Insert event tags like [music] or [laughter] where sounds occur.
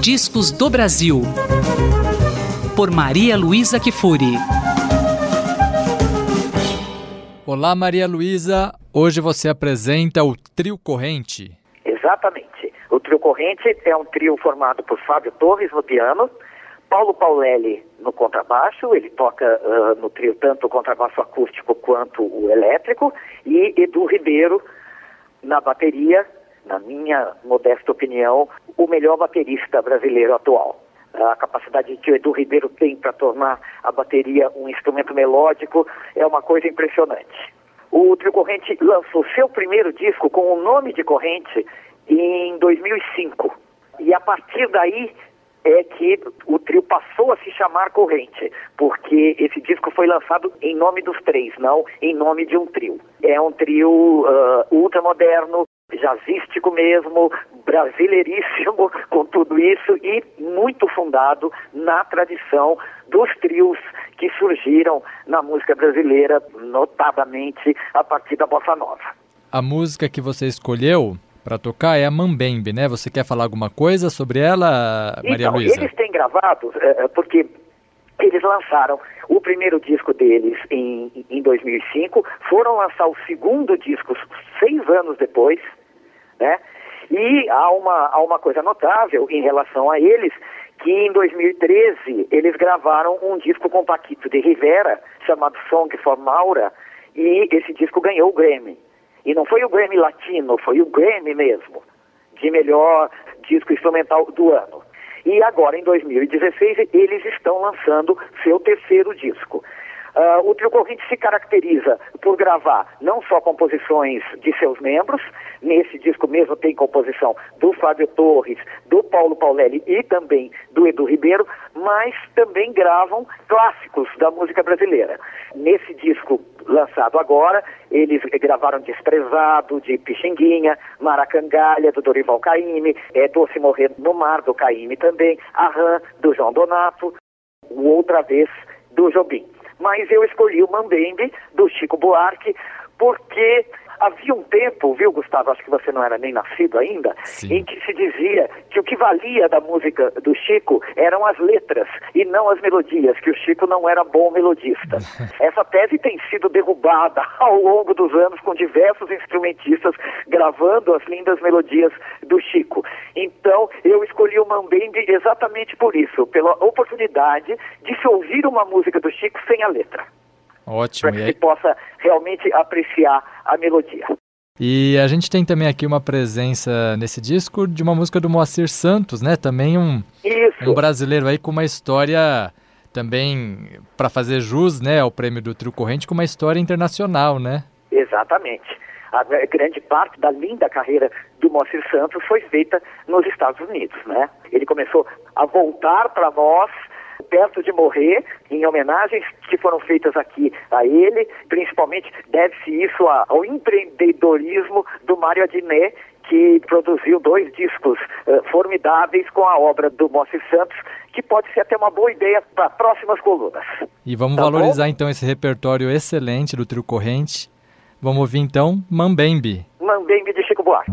Discos do Brasil. Por Maria Luísa Kifuri. Olá, Maria Luísa. Hoje você apresenta o Trio Corrente. Exatamente. O Trio Corrente é um trio formado por Fábio Torres no piano, Paulo Paulelli no contrabaixo, ele toca uh, no trio tanto o contrabaixo acústico quanto o elétrico, e Edu Ribeiro na bateria, na minha modesta opinião, o melhor baterista brasileiro atual. A capacidade que o Edu Ribeiro tem para tornar a bateria um instrumento melódico é uma coisa impressionante. O Trio Corrente lançou seu primeiro disco com o nome de Corrente em 2005. E a partir daí é que o trio passou a se chamar Corrente, porque esse disco foi lançado em nome dos três, não em nome de um trio. É um trio uh, ultramoderno, jazzístico mesmo, brasileiríssimo [laughs] com tudo isso e muito fundado na tradição dos trios que surgiram na música brasileira, notadamente a partir da bossa nova. A música que você escolheu para tocar é a Mambembe, né? Você quer falar alguma coisa sobre ela, Maria então, Luísa? Eles têm gravado, é, porque eles lançaram o primeiro disco deles em, em 2005, foram lançar o segundo disco seis anos depois, né? E há uma, há uma coisa notável em relação a eles, que em 2013 eles gravaram um disco com Paquito de Rivera, chamado Song for Maura, e esse disco ganhou o Grammy. E não foi o Grammy Latino, foi o Grammy mesmo, de melhor disco instrumental do ano. E agora, em 2016, eles estão lançando seu terceiro disco. Uh, o Trio Corrente se caracteriza por gravar não só composições de seus membros, nesse disco mesmo tem composição do Fábio Torres, do Paulo Paulelli e também do Edu Ribeiro, mas também gravam clássicos da música brasileira. Nesse disco lançado agora, eles gravaram Desprezado, de Pixinguinha, Maracangalha, do Dorival Caymmi, é, Doce Morrer no Mar, do Caymmi também, Arran, do João Donato, Outra Vez, do Jobim mas eu escolhi o Mambembe, do Chico Buarque, porque havia um tempo, viu, Gustavo, acho que você não era nem nascido ainda, Sim. em que se dizia que o que valia da música do Chico eram as letras e não as melodias, que o Chico não era bom melodista. [laughs] Essa tese tem sido derrubada [laughs] ao longo dos anos com diversos instrumentistas gravando as lindas melodias do Chico. Então, eu escolhi o Mambembe exatamente por isso, pela oportunidade de se ouvir uma música do Chico sem a letra. Ótimo. Para que se possa realmente apreciar a melodia. E a gente tem também aqui uma presença nesse disco de uma música do Moacir Santos, né? Também um, um brasileiro aí com uma história também para fazer jus, né, ao prêmio do Trio Corrente com uma história internacional, né? Exatamente. A grande parte da linda carreira do Moacir Santos foi feita nos Estados Unidos, né? Ele começou a voltar para nós perto de morrer, em homenagens que foram feitas aqui a ele, principalmente deve-se isso ao empreendedorismo do Mário Adnet, que produziu dois discos uh, formidáveis com a obra do Moacir Santos, que pode ser até uma boa ideia para próximas colunas. E vamos tá valorizar bom? então esse repertório excelente do Trio Corrente. Vamos ouvir então Mambembe. Mambembe de Chico Buarque.